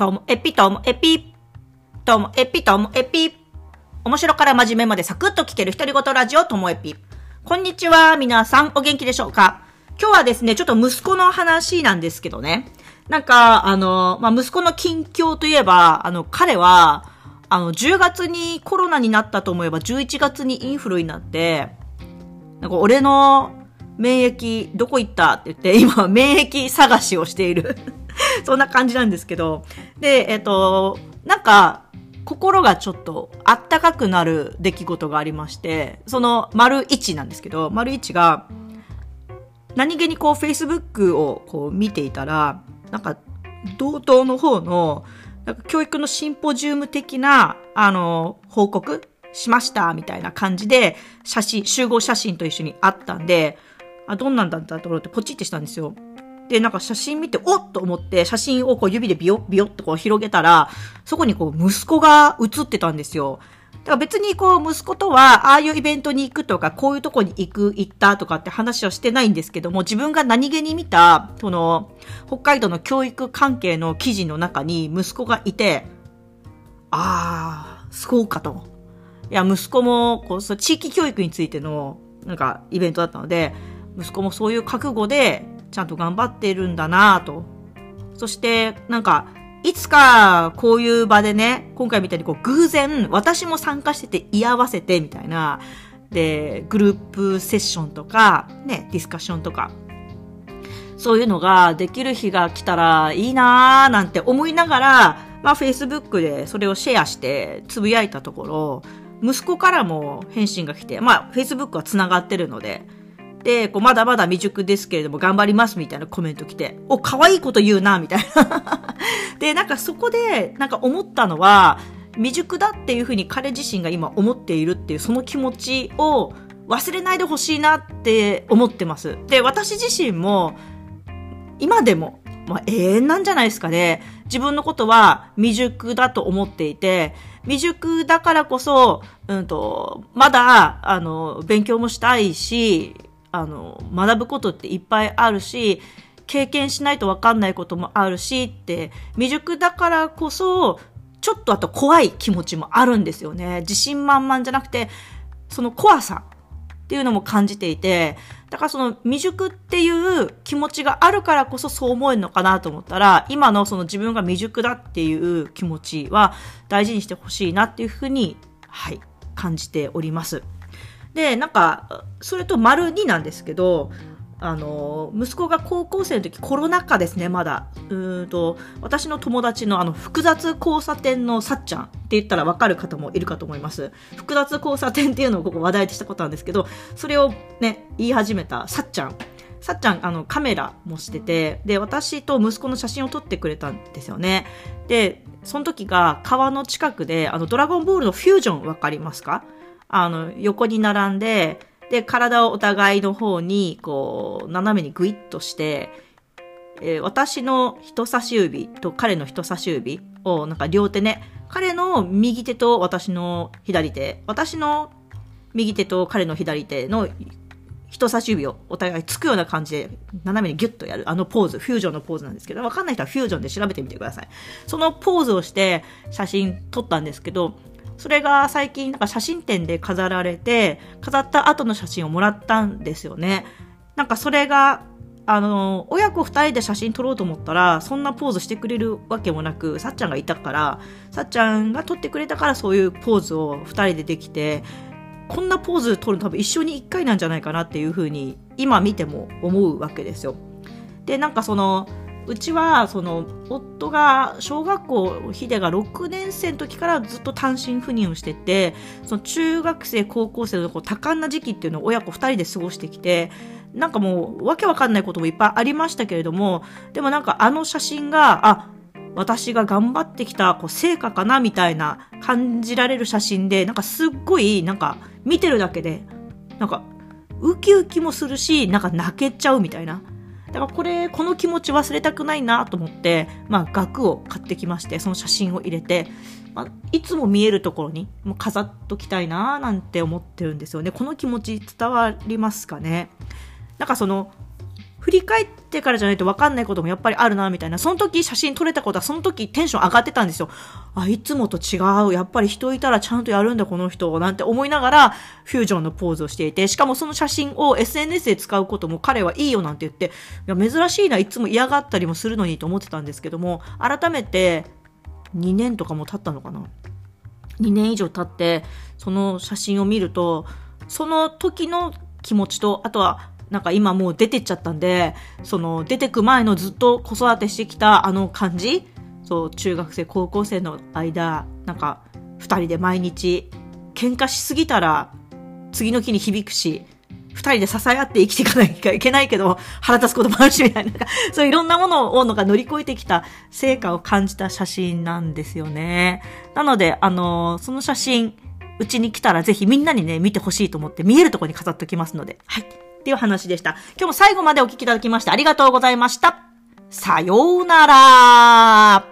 ともエピともエピ。ともエピともエピ。面白から真面目までサクッと聞ける独り言ラジオともエピ。こんにちは、皆さんお元気でしょうか？今日はですね、ちょっと息子の話なんですけどね。なんか、あの、まあ、息子の近況といえば、あの、彼は、あの、10月にコロナになったと思えば、11月にインフルになって、なんか俺の免疫どこ行ったって言って、今免疫探しをしている そんな感じなんですけど。で、えっ、と、なんか、心がちょっとあったかくなる出来事がありまして、その丸1なんですけど、丸1が、何気にこう Facebook をこう見ていたら、なんか、同等の方の、なんか教育のシンポジウム的な、あの、報告しました、みたいな感じで、写真、集合写真と一緒にあったんで、あ、どんなんだったと思ってポチってしたんですよ。で、なんか写真見て、おっと思って、写真をこう指でビヨッビヨッとこう広げたら、そこにこう息子が写ってたんですよ。だから別にこう息子とは、ああいうイベントに行くとか、こういうとこに行く、行ったとかって話はしてないんですけども、自分が何気に見た、その、北海道の教育関係の記事の中に息子がいて、ああ、そうかと。いや、息子も、こう、地域教育についての、なんか、イベントだったので、息子もそういう覚悟で、ちゃんと頑張ってるんだなと。そして、なんか、いつかこういう場でね、今回みたいにこう偶然私も参加してて居合わせてみたいな、で、グループセッションとか、ね、ディスカッションとか、そういうのができる日が来たらいいなーなんて思いながら、まあ Facebook でそれをシェアしてつぶやいたところ、息子からも返信が来て、まあ Facebook は繋がってるの、で、こう、まだまだ未熟ですけれども、頑張りますみたいなコメント来て、お、可愛いこと言うな、みたいな。で、なんかそこで、なんか思ったのは、未熟だっていうふうに彼自身が今思っているっていう、その気持ちを忘れないでほしいなって思ってます。で、私自身も、今でも、まあ、永遠なんじゃないですかね。自分のことは未熟だと思っていて、未熟だからこそ、うんと、まだ、あの、勉強もしたいし、あの、学ぶことっていっぱいあるし、経験しないと分かんないこともあるしって、未熟だからこそ、ちょっとあと怖い気持ちもあるんですよね。自信満々じゃなくて、その怖さっていうのも感じていて、だからその未熟っていう気持ちがあるからこそそう思えるのかなと思ったら、今のその自分が未熟だっていう気持ちは大事にしてほしいなっていうふうに、はい、感じております。で、なんか、それと丸2なんですけど、あの、息子が高校生の時コロナ禍ですね、まだ。うんと、私の友達のあの、複雑交差点のさっちゃんって言ったらわかる方もいるかと思います。複雑交差点っていうのをここ話題でしたことなんですけど、それをね、言い始めたさっちゃん。さっちゃん、あの、カメラもしてて、で、私と息子の写真を撮ってくれたんですよね。で、その時が川の近くで、あの、ドラゴンボールのフュージョンわかりますか？あの、横に並んで、で、体をお互いの方に、こう、斜めにグイッとして、えー、私の人差し指と彼の人差し指を、なんか両手ね、彼の右手と私の左手、私の右手と彼の左手の人差し指をお互いつくような感じで斜めにギュッとやる。あのポーズ、フュージョンのポーズなんですけど、わかんない人はフュージョンで調べてみてください。そのポーズをして写真撮ったんですけど、それが最近なんか写真展で飾られて、飾った後の写真をもらったんですよね。なんかそれが、あの、親子二人で写真撮ろうと思ったら、そんなポーズしてくれるわけもなく、さっちゃんがいたから、さっちゃんが撮ってくれたからそういうポーズを二人でできて、こんなポーズ撮るの多分一緒に一回なんじゃないかなっていうふうに、今見ても思うわけですよ。で、なんかその、うちはその夫が小学校ヒデが6年生の時からずっと単身赴任をしててその中学生高校生のこう多感な時期っていうのを親子2人で過ごしてきてなんかもうわけわかんないこともいっぱいありましたけれどもでもなんかあの写真があ私が頑張ってきたこう成果かなみたいな感じられる写真でなんかすっごいなんか見てるだけでなんかウキウキもするしなんか泣けちゃうみたいな。だからこれ、この気持ち忘れたくないなと思って、まあ額を買ってきまして、その写真を入れて、まあ、いつも見えるところにもう飾っときたいななんて思ってるんですよね。この気持ち伝わりますかね？なんかその、振り返ってからじゃないと分かんないこともやっぱりあるな、みたいな。その時写真撮れたことは、その時テンション上がってたんですよ。あ、いつもと違う。やっぱり人いたらちゃんとやるんだ、この人。なんて思いながら、フュージョンのポーズをしていて、しかもその写真を SNS で使うことも彼はいいよなんて言って、いや、珍しいな、いつも嫌がったりもするのにと思ってたんですけども、改めて、2年とかも経ったのかな。2年以上経って、その写真を見ると、その時の気持ちと、あとはなんか今もう出てっちゃったんで、その出てく前のずっと子育てしてきたあの感じ？そう、中学生、高校生の間、なんか二人で毎日喧嘩しすぎたら次の日に響くし、二人で支え合って生きていかなきゃいけないけど、腹立つこともあるし、みたいな。そういろんなものを、のが乗り越えてきた成果を感じた写真なんですよね。なので、あのその写真、うちに来たらぜひみんなにね、見てほしいと思って見えるところに飾っておきますので。はい。っていう話でした。今日も最後までお聞きいただきましてありがとうございました。さようなら